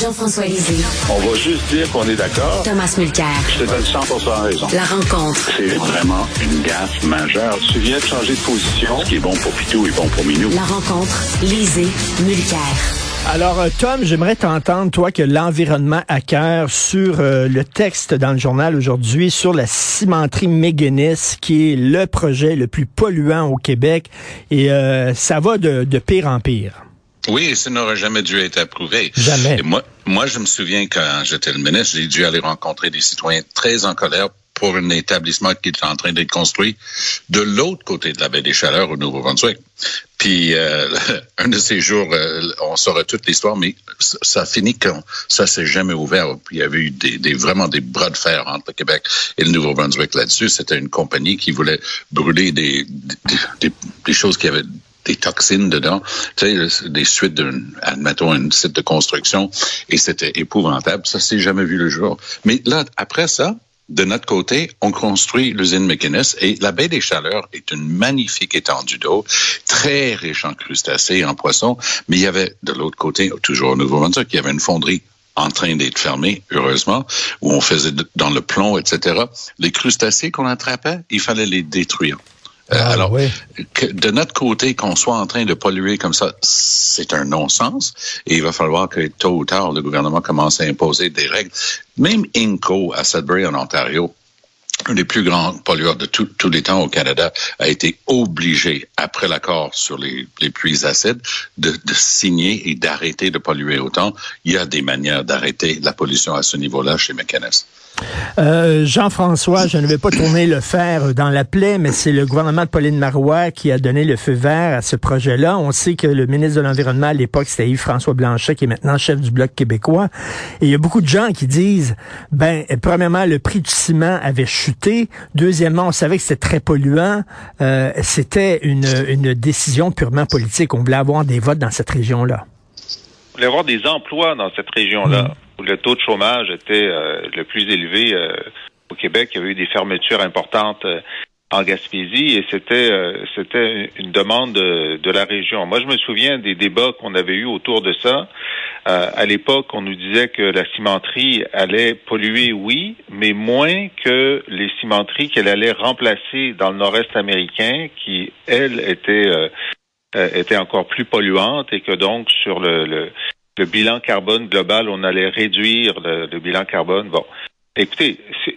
Jean-François Lisée. On va juste dire qu'on est d'accord. Thomas Mulcair. Je te donne 100 raison. La rencontre. C'est vraiment une gaffe majeure. Tu viens de changer de position. Ce qui est bon pour Pitou est bon pour Minou. La rencontre. Lisée. Mulcair. Alors, euh, Tom, j'aimerais t'entendre, toi, que l'environnement à cœur sur euh, le texte dans le journal aujourd'hui sur la cimenterie Méganis, qui est le projet le plus polluant au Québec. Et euh, ça va de, de pire en pire. Oui, ça n'aurait jamais dû être approuvé. Jamais. Et moi, moi, je me souviens quand j'étais le ministre, j'ai dû aller rencontrer des citoyens très en colère pour un établissement qui est en train d'être construit de l'autre côté de la baie des Chaleurs au Nouveau-Brunswick. Puis euh, un de ces jours, euh, on saurait toute l'histoire, mais ça finit quand ça s'est jamais ouvert. Puis il y avait eu des, vraiment des bras de fer entre le Québec et le Nouveau-Brunswick là-dessus. C'était une compagnie qui voulait brûler des, des choses qui avaient des toxines dedans, tu sais, des suites d'un, admettons, un site de construction, et c'était épouvantable. Ça s'est jamais vu le jour. Mais là, après ça, de notre côté, on construit l'usine McInnes et la baie des Chaleurs est une magnifique étendue d'eau, très riche en crustacés et en poissons, mais il y avait de l'autre côté, toujours au Nouveau-Brunswick, il y avait une fonderie en train d'être fermée, heureusement, où on faisait dans le plomb, etc. Les crustacés qu'on attrapait, il fallait les détruire. Euh, Ah, alors, oui. que de notre côté, qu'on soit en train de polluer comme ça, c'est un non-sens. Et il va falloir que tôt ou tard, le gouvernement commence à imposer des règles. Même Inco à Sudbury, en Ontario, un des plus grands pollueurs de tout- tous les temps au Canada, a été obligé, après l'accord sur les, les pluies acides, de, de signer et d'arrêter de polluer autant. Il y a des manières d'arrêter la pollution à ce niveau-là chez McInnes. Euh, Jean-François, je ne vais pas tourner le fer dans la plaie, mais c'est le gouvernement de Pauline Marois qui a donné le feu vert à ce projet-là. On sait que le ministre de l'Environnement à l'époque, c'était Yves-François Blanchet, qui est maintenant chef du Bloc québécois. Et il y a beaucoup de gens qui disent, ben, premièrement, le prix du ciment avait chuté. Deuxièmement, on savait que c'était très polluant. Euh, c'était une, une décision purement politique. On voulait avoir des votes dans cette région-là. On voulait avoir des emplois dans cette région-là, où le taux de chômage était euh, le plus élevé euh, au Québec. Il y avait eu des fermetures importantes euh, en Gaspésie et c'était euh, c'était une demande de, de la région. Moi, je me souviens des débats qu'on avait eus autour de ça. Euh, à l'époque, on nous disait que la cimenterie allait polluer, oui, mais moins que les cimenteries qu'elle allait remplacer dans le nord-est américain, qui, elles, étaient euh, était encore plus polluante et que donc sur le, le, le bilan carbone global, on allait réduire le, bilan carbone. Bon, écoutez,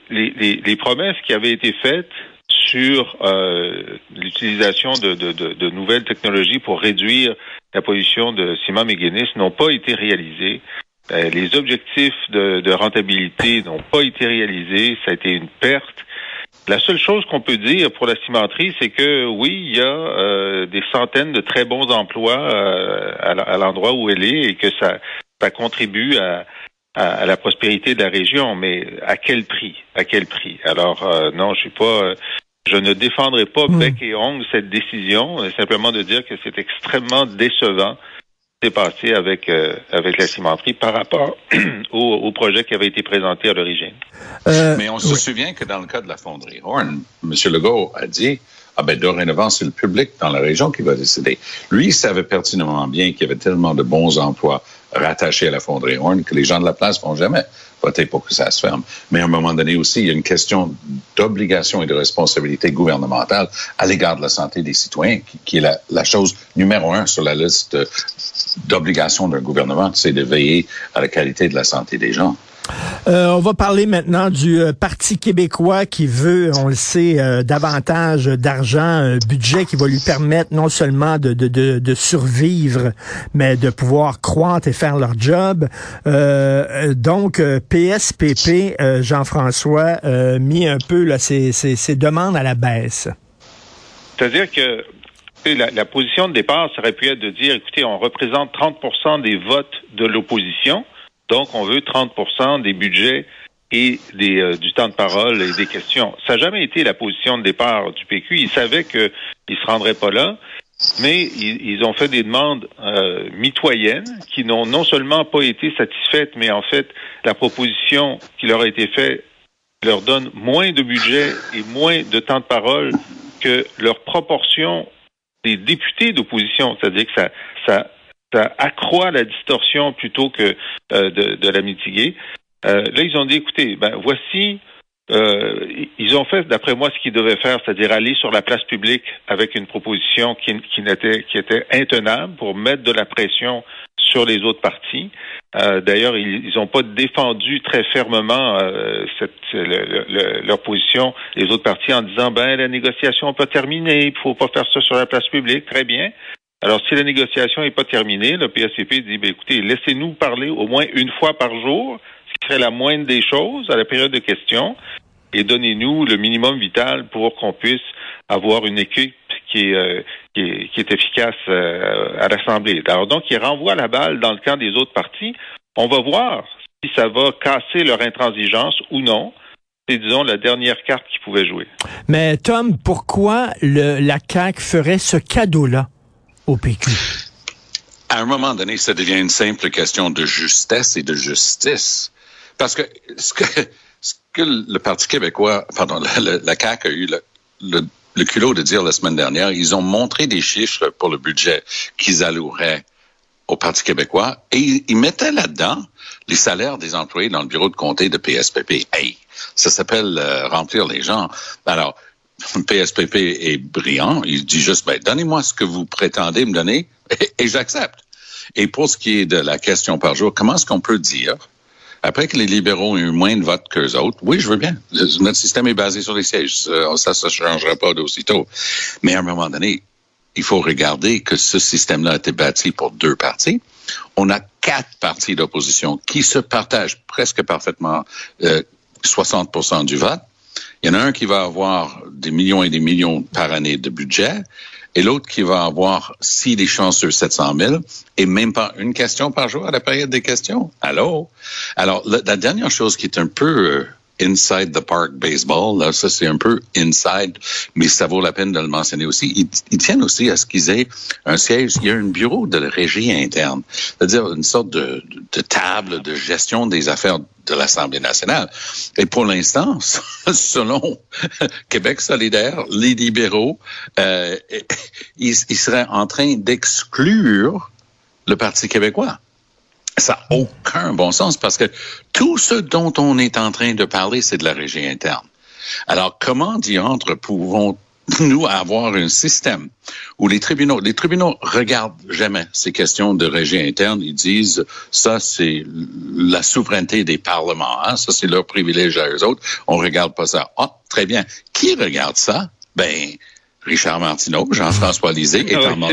les, promesses qui avaient été faites sur euh, l'utilisation de, nouvelles technologies pour réduire la pollution de ciment méganis n'ont pas été réalisées. Euh, les objectifs de rentabilité n'ont pas été réalisés. Ça a été une perte. La seule chose qu'on peut dire pour la cimenterie, c'est que oui, il y a euh, des centaines de très bons emplois euh, à, l'endroit où elle est et que ça, ça contribue à, à, à la prospérité de la région, mais à quel prix? À quel prix? Alors euh, non, je suis pas. euh, je ne défendrai pas bec et ongle cette décision, simplement de dire que c'est extrêmement décevant s'est passé avec euh, avec la cimenterie par rapport au, au projet qui avait été présenté à l'origine. Euh, Mais on se oui. souvient que dans le cas de la fonderie Horn, M. Legault a dit ah ben dorénavant, c'est le public dans la région qui va décider. Lui, il savait pertinemment bien qu'il y avait tellement de bons emplois rattachés à la fonderie Horn que les gens de la place vont jamais voter pour que ça se ferme. Mais à un moment donné aussi, il y a une question d'obligation et de responsabilité gouvernementale à l'égard de la santé des citoyens, qui, qui est la, la chose numéro un sur la liste d'obligations d'un gouvernement, c'est de veiller à la qualité de la santé des gens. Euh, on va parler maintenant du euh, Parti québécois qui veut, on le sait, euh, davantage d'argent, un budget qui va lui permettre non seulement de, de, de, de survivre, mais de pouvoir croître et faire leur job. Euh, donc, euh, PSPP, euh, Jean-François, euh, mis un peu là, ses, ses, ses demandes à la baisse. C'est-à-dire que la, position de départ serait pu être de dire, écoutez, on représente 30% des votes de l'opposition, donc on veut 30 des budgets et des, euh, du temps de parole et des questions. Ça n'a jamais été la position de départ du PQ. Ils savaient qu'ils ne se rendraient pas là, mais ils, ils ont fait des demandes euh, mitoyennes qui n'ont non seulement pas été satisfaites, mais en fait, la proposition qui leur a été faite leur donne moins de budget et moins de temps de parole que leur proportion des députés d'opposition. C'est-à-dire que ça, ça, ça accroît la distorsion plutôt que euh, de, de, la mitiguer. Euh, là, ils ont dit, écoutez, ben, voici, euh, ils ont fait, d'après moi, ce qu'ils devaient faire, c'est-à-dire aller sur la place publique avec une proposition qui, qui, n'était, qui était intenable pour mettre de la pression sur les autres partis. Euh, D'ailleurs, ils n'ont pas défendu très fermement euh, leur position, les autres partis, en disant ben la négociation n'est pas terminée, il faut pas faire ça sur la place publique. Très bien. Alors, si la négociation n'est pas terminée, le PSCP dit ben, écoutez, laissez-nous parler au moins une fois par jour, ce qui serait la moindre des choses à la période de questions, et donnez-nous le minimum vital pour qu'on puisse avoir une équipe qui est, euh, qui est, qui est efficace euh, à l'Assemblée. Alors donc, il renvoie la balle dans le camp des autres partis. On va voir si ça va casser leur intransigeance ou non. C'est, disons, la dernière carte qu'ils pouvaient jouer. Mais Tom, pourquoi le, la CAQ ferait ce cadeau-là au PQ? À un moment donné, ça devient une simple question de justesse et de justice. Parce que ce que, ce que le Parti québécois, pardon, la, la CAQ a eu le, le le culot de dire la semaine dernière, ils ont montré des chiffres pour le budget qu'ils alloueraient au Parti québécois et ils, mettaient là-dedans les salaires des employés dans le bureau de comté de PSPP. Hey, ça s'appelle euh, remplir les gens. Alors, PSPP est brillant. Il dit juste, ben, donnez-moi ce que vous prétendez me donner et, et j'accepte. Et pour ce qui est de la question par jour, comment est-ce qu'on peut dire après que les libéraux ont eu moins de votes qu'eux autres, oui, je veux bien. Notre système est basé sur les sièges. Ça, ne changera pas d'aussitôt. Mais à un moment donné, il faut regarder que ce système-là a été bâti pour deux partis. On a quatre partis d'opposition qui se partagent presque parfaitement euh, 60% du vote. Il y en a un qui va avoir des millions et des millions par année de budget et l'autre qui va avoir, si des chanceux, 700 000, et même pas une question par jour à la période des questions. Allô? Alors, la, la dernière chose qui est un peu euh, inside the park baseball, là, ça c'est un peu inside, mais ça vaut la peine de le mentionner aussi. Ils, tiennent aussi à ce qu'ils aient un siège, il y a un bureau de régie interne, c'est-à-dire une sorte de, table de gestion des affaires de l'Assemblée nationale. Et pour l'instant, selon Québec solidaire, les libéraux, euh, ils seraient en train d'exclure le Parti québécois. Ça n'a aucun bon sens parce que tout ce dont on est en train de parler, c'est de la régie interne. Alors, comment diantre pouvons nous avoir un système où les tribunaux, les tribunaux regardent jamais ces questions de régie interne. Ils disent ça c'est la souveraineté des parlements, hein? ça c'est leur privilège à eux autres. On regarde pas ça. Ah, très bien. Qui regarde ça? Ben Richard Martineau, Jean-François Lisée et Tom.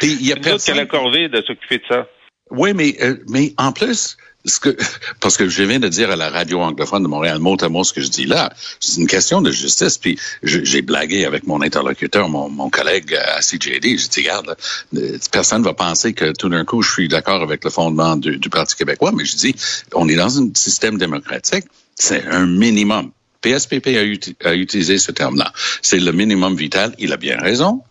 Puis il y a personne qui a la corvée de s'occuper de ça. Oui, mais euh, mais en plus, ce que parce que je viens de dire à la radio anglophone de Montréal mot à mot ce que je dis là, c'est une question de justice. Puis j'ai blagué avec mon interlocuteur, mon, mon collègue à CJD. J'ai dit, regarde, euh, personne va penser que tout d'un coup je suis d'accord avec le fondement du, du Parti québécois, mais je dis, on est dans un système démocratique, c'est un minimum. PSPP a, a utilisé ce terme-là. C'est le minimum vital. Il a bien raison.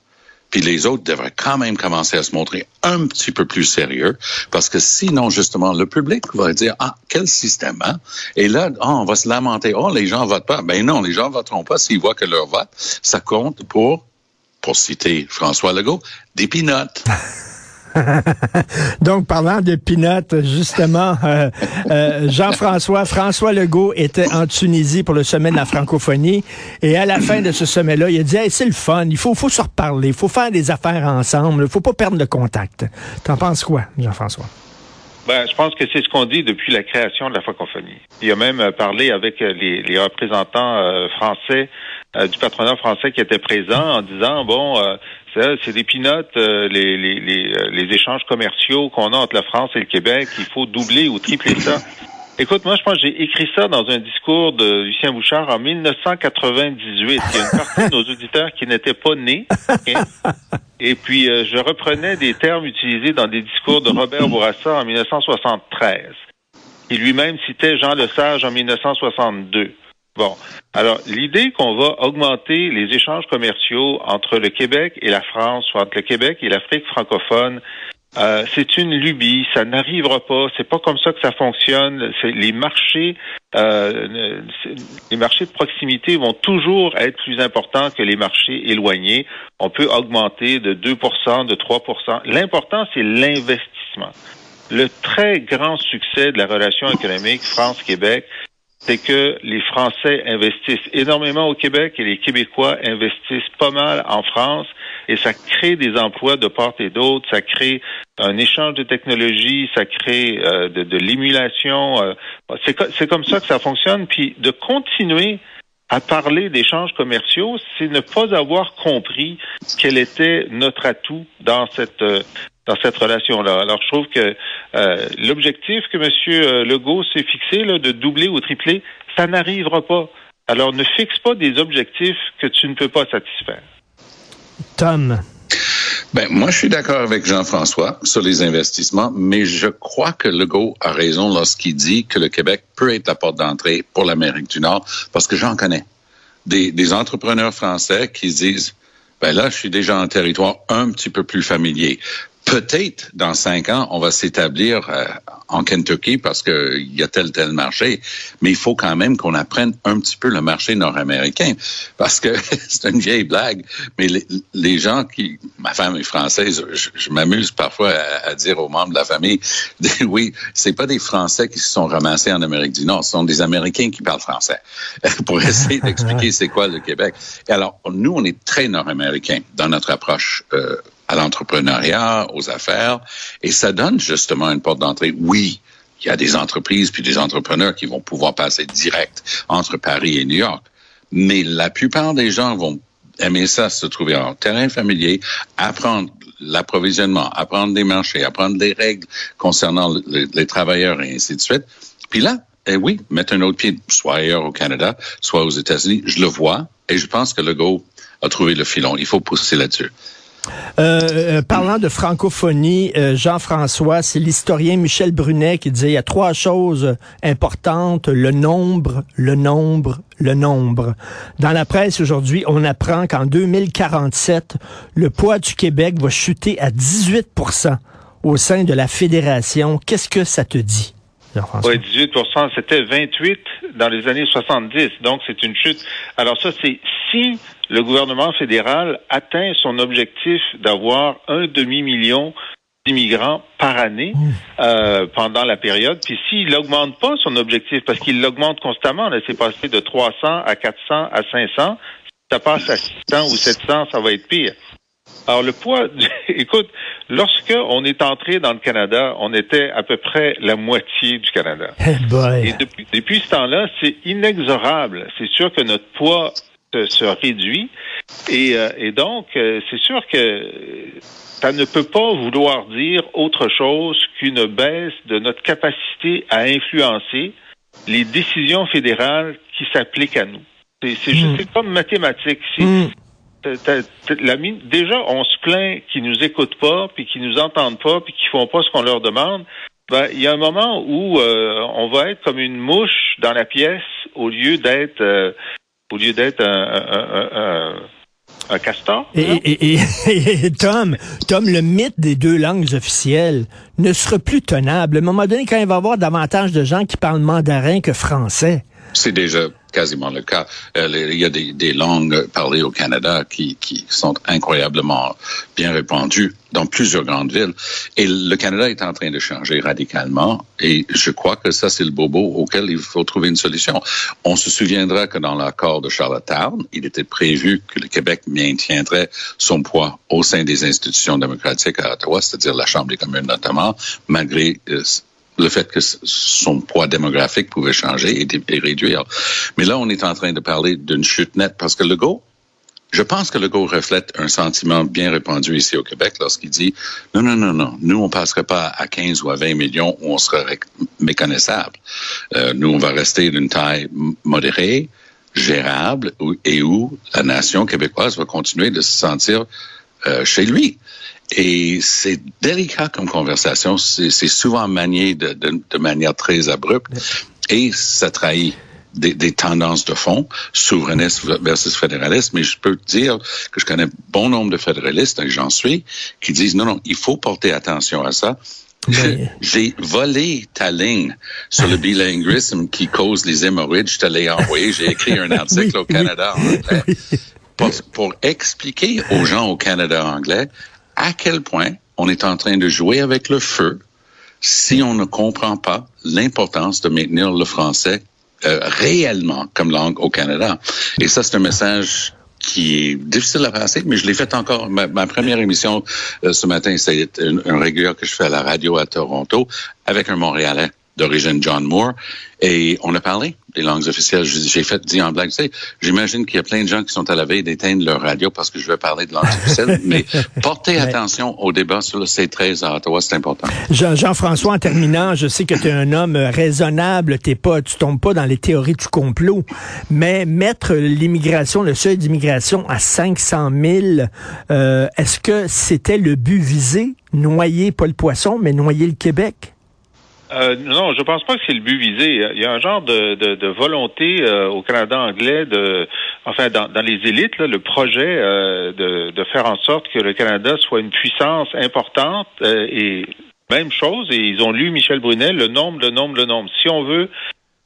Puis les autres devraient quand même commencer à se montrer un petit peu plus sérieux, parce que sinon, justement, le public va dire, ah, quel système, hein? Et là, oh, on va se lamenter, oh, les gens votent pas. Ben non, les gens voteront pas s'ils voient que leur vote, ça compte pour, pour citer François Legault, des pinottes. Donc, parlant de Pinot, justement, euh, euh, Jean-François, François Legault était en Tunisie pour le sommet de la francophonie. Et à la fin de ce sommet-là, il a dit, c'est le fun, il faut, faut se reparler, il faut faire des affaires ensemble, il faut pas perdre de contact. T'en penses quoi, Jean-François? Ben, je pense que c'est ce qu'on dit depuis la création de la francophonie. Il a même parlé avec les, les représentants euh, français euh, du patronat français qui étaient présents en disant bon, euh, c'est des pinottes les, les, les, les échanges commerciaux qu'on a entre la France et le Québec. Il faut doubler ou tripler ça. Écoute, moi, je pense que j'ai écrit ça dans un discours de Lucien Bouchard en 1998. Il y a une partie de nos auditeurs qui n'étaient pas nés. Et puis, euh, je reprenais des termes utilisés dans des discours de Robert Bourassa en 1973. Il lui-même citait Jean Lesage en 1962. Bon. Alors, l'idée qu'on va augmenter les échanges commerciaux entre le Québec et la France, ou entre le Québec et l'Afrique francophone, Euh, c'est une lubie, ça n'arrivera pas. C'est pas comme ça que ça fonctionne. Les marchés, euh, les marchés de proximité vont toujours être plus importants que les marchés éloignés. On peut augmenter de 2%, de 3%. L'important, c'est l'investissement. Le très grand succès de la relation économique France-Québec, c'est que les Français investissent énormément au Québec et les Québécois investissent pas mal en France et ça crée des emplois de part et d'autre, ça crée un échange de technologies, ça crée euh, de, de l'émulation. Euh, c'est comme ça que ça fonctionne. Puis de continuer à parler d'échanges commerciaux, c'est ne pas avoir compris quel était notre atout dans cette euh, dans cette relation-là. Alors, je trouve que euh, l'objectif que M. Legault s'est fixé là, de doubler ou tripler, ça n'arrivera pas. Alors, ne fixe pas des objectifs que tu ne peux pas satisfaire. Tom. Ben, moi, je suis d'accord avec Jean-François sur les investissements, mais je crois que Legault a raison lorsqu'il dit que le Québec peut être la porte d'entrée pour l'Amérique du Nord, parce que j'en connais. Des, des entrepreneurs français qui se disent, ben là, je suis déjà en territoire un petit peu plus familier peut-être dans cinq ans, on va s'établir euh, en Kentucky parce qu'il y a tel tel marché, mais il faut quand même qu'on apprenne un petit peu le marché nord-américain parce que c'est une vieille blague, mais les, gens qui, ma femme est française, je, m'amuse parfois à, dire aux membres de la famille, oui, c'est pas des Français qui se sont ramassés en Amérique du Nord, ce sont des Américains qui parlent français pour essayer d'expliquer c'est quoi le Québec. Et alors, nous, on est très nord-américains dans notre approche. Euh, à l'entrepreneuriat, aux affaires, et ça donne justement une porte d'entrée. Oui, il y a des entreprises puis des entrepreneurs qui vont pouvoir passer direct entre Paris et New York, mais la plupart des gens vont aimer ça, se trouver en terrain familier, apprendre l'approvisionnement, apprendre des marchés, apprendre des règles concernant les, travailleurs et ainsi de suite. Puis là, eh oui, mettre un autre pied, soit ailleurs au Canada, soit aux États-Unis, je le vois, et je pense que le a trouvé le filon. Il faut pousser là-dessus. Euh, euh, parlant de francophonie, euh, Jean-François, c'est l'historien Michel Brunet qui disait il y a trois choses importantes, le nombre, le nombre, le nombre. Dans la presse aujourd'hui, on apprend qu'en 2047, le poids du Québec va chuter à 18% au sein de la fédération. Qu'est-ce que ça te dit? Oui, 18% c'était 28 dans les années 70. Donc, c'est une chute. Alors ça, c'est si le gouvernement fédéral atteint son objectif d'avoir un demi-million d'immigrants par année mmh. euh, pendant la période. Puis s'il n'augmente pas son objectif, parce qu'il l'augmente constamment, là, c'est passé de 300 à 400 à 500, si ça passe à 600 ou 700, ça va être pire. Alors le poids, écoute, lorsque on est entré dans le Canada, on était à peu près la moitié du Canada. Et depuis, depuis ce temps-là, c'est inexorable. C'est sûr que notre poids se, réduit et, euh, et donc euh, c'est sûr que ça ne peut pas vouloir dire autre chose qu'une baisse de notre capacité à influencer les décisions fédérales qui s'appliquent à nous. C'est mm. comme mathématique. Mm la mine, déjà, on se plaint qu'ils nous écoutent pas, puis qu'ils nous entendent pas, puis qu'ils font pas ce qu'on leur demande. Ben, il y a un moment où euh, on va être comme une mouche dans la pièce au lieu d'être euh, au lieu d'être un, un, castor. Et, Tom, Tom, le mythe des deux langues officielles ne sera plus tenable. À un moment donné, quand il va y avoir davantage de gens qui parlent mandarin que français. C'est déjà quasiment le cas. Euh, il y a des, langues parlées au Canada qui, qui sont incroyablement bien répandues dans plusieurs grandes villes. Et le Canada est en train de changer radicalement. Et je crois que ça, c'est le bobo auquel il faut trouver une solution. On se souviendra que dans l'accord de Charlottetown, il était prévu que le Québec maintiendrait son poids au sein des institutions démocratiques à Ottawa, c'est-à-dire la Chambre des communes notamment, malgré euh, le fait que son poids démographique pouvait changer et, réduire. Mais là, on est en train de parler d'une chute nette parce que le go, je pense que le go reflète un sentiment bien répandu ici au Québec lorsqu'il dit non, non, non, non, nous, on passerait pas à 15 ou à 20 millions où on serait méconnaissable. Euh, nous, on va rester d'une taille modérée, gérable et où la nation québécoise va continuer de se sentir euh, chez lui. Et c'est délicat comme conversation. C'est souvent manié de, de, de, manière très abrupte et ça trahit des, des, tendances de fond, souverainiste versus fédéraliste, mais je peux te dire que je connais bon nombre de fédéralistes, et j'en suis, qui disent non, non, il faut porter attention à ça. J'ai volé ta ligne sur le bilinguisme qui cause les hémorroïdes. Je te l'ai envoyé. J'ai écrit un article au Canada en anglais pour, pour expliquer aux gens au Canada anglais à quel point on est en train de jouer avec le feu si on ne comprend pas l'importance de maintenir le français euh, réellement comme langue au Canada. Et ça, c'est un message qui est difficile à passer, mais je l'ai fait encore. Ma, première émission euh, ce matin, c'est un, un régulier que je fais à la radio à Toronto avec un Montréalais d'origine John Moore. Et on a parlé des langues officielles. J'ai fait dit en blague, tu sais, j'imagine qu'il y a plein de gens qui sont à la veille d'éteindre leur radio parce que je vais parler de langue officielle, mais portez attention au débat sur le C13 à Ottawa, c'est important. Jean-François, en terminant, je sais que tu es un homme raisonnable, t'es pas, tu tombes pas dans les théories du complot, mais mettre l'immigration, le seuil d'immigration à 500 000, euh, est-ce que c'était le but visé? Noyer pas le poisson, mais noyer le Québec? Euh, non, je pense pas que c'est le but visé. Il y a un genre de, de, de volonté euh, au Canada anglais de, enfin, dans, dans les élites, là, le projet euh, de, de faire en sorte que le Canada soit une puissance importante et même chose. Et ils ont lu Michel Brunet, le nombre, le nombre, le nombre. Si on veut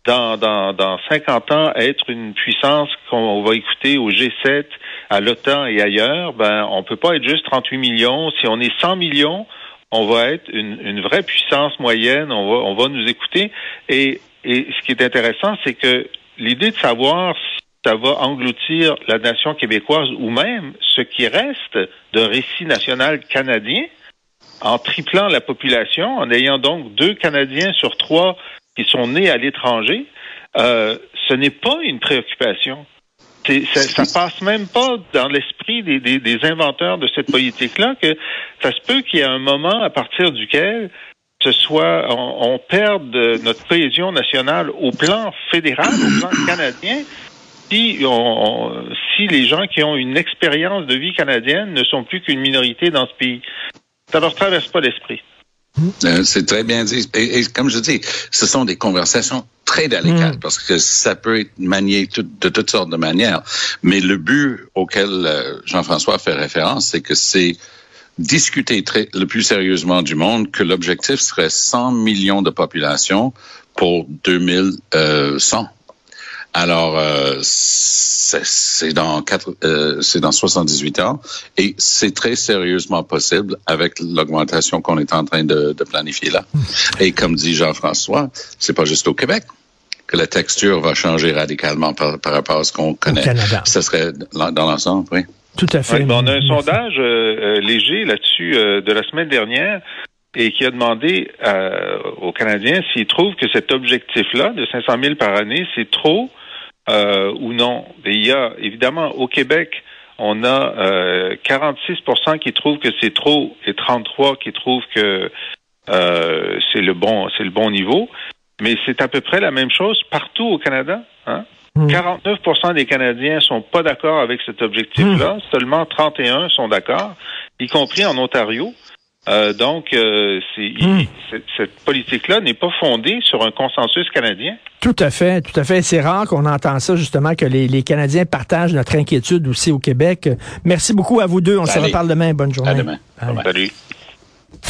dans, dans, dans 50 ans être une puissance qu'on va écouter au G7, à l'OTAN et ailleurs, ben on peut pas être juste 38 millions. Si on est 100 millions, on va être une, une, vraie puissance moyenne, on va, on va nous écouter. Et, et ce qui est intéressant, c'est que l'idée de savoir si ça va engloutir la nation québécoise ou même ce qui reste d'un récit national canadien, en triplant la population, en ayant donc deux Canadiens sur trois qui sont nés à l'étranger, euh, ce n'est pas une préoccupation ça, ça passe même pas dans l'esprit des, des, des, inventeurs de cette politique-là que ça se peut qu'il y ait un moment à partir duquel ce soit on, on perde notre cohésion nationale au plan fédéral, au plan canadien, si, on, si les gens qui ont une expérience de vie canadienne ne sont plus qu'une minorité dans ce pays. Ça leur traverse pas l'esprit. Euh, c'est très bien dit. Et, comme je dis, ce sont des conversations très délicates mm. parce que ça peut être manié de toutes sortes de manières. Mais le but auquel euh, Jean-François fait référence, c'est que c'est discuter très, le plus sérieusement du monde que l'objectif serait 100 millions de population pour 2100. Alors, euh, c'est dans quatre, euh, c'est dans 78 ans et c'est très sérieusement possible avec l'augmentation qu'on est en train de, de, planifier là. Hmm. Et comme dit Jean-François, c'est pas juste au Québec que la texture va changer radicalement par, par rapport à ce qu'on connaît. Canada. Ce serait dans l'ensemble, oui. Tout à fait. on a un sondage euh, euh, léger là-dessus de la semaine dernière et qui a demandé aux Canadiens s'ils trouvent que cet objectif-là de 500 000 par année, c'est trop euh, ou non. il y a évidemment au Québec, on a euh, 46% qui trouvent que c'est trop et 33 qui trouvent que euh, c'est le bon c'est le bon niveau. Mais c'est à peu près la même chose partout au Canada. Hein? 49% hmm. des Canadiens sont pas d'accord avec cet objectif-là. Hmm. Seulement 31 sont d'accord, y compris en Ontario. Euh, donc, euh, hmm. cette politique-là n'est pas fondée sur un consensus canadien. Tout à fait, tout à fait. C'est rare qu'on entend ça, justement, que les, les, Canadiens partagent notre inquiétude aussi au Québec. Merci beaucoup à vous deux. On se reparle demain. Bonne journée. À demain. Salut.